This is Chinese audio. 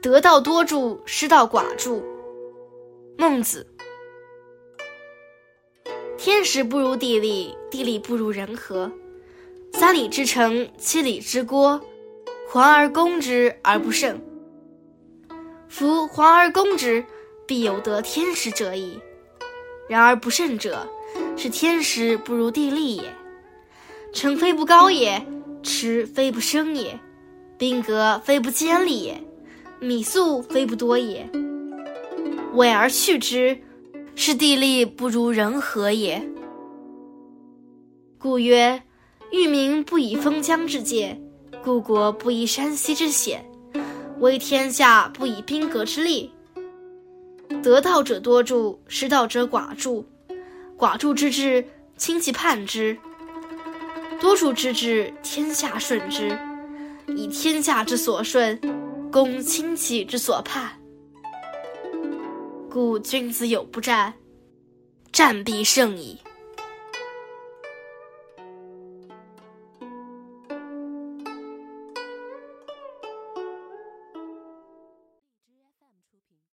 得道多助，失道寡助。孟子。天时不如地利，地利不如人和。三里之城，七里之郭，环而攻之而不胜。夫环而攻之，必有得天时者矣。然而不胜者，是天时不如地利也。城非不高也，池非不深也，兵革非不坚利也，米粟非不多也。委而去之，是地利不如人和也。故曰：欲民不以封疆之界，故国不以山溪之险，威天下不以兵革之利。得道者多助，失道者寡助。寡助之至，亲其叛之；多助之至，天下顺之。以天下之所顺，攻亲戚之所盼。故君子有不战，战必胜矣。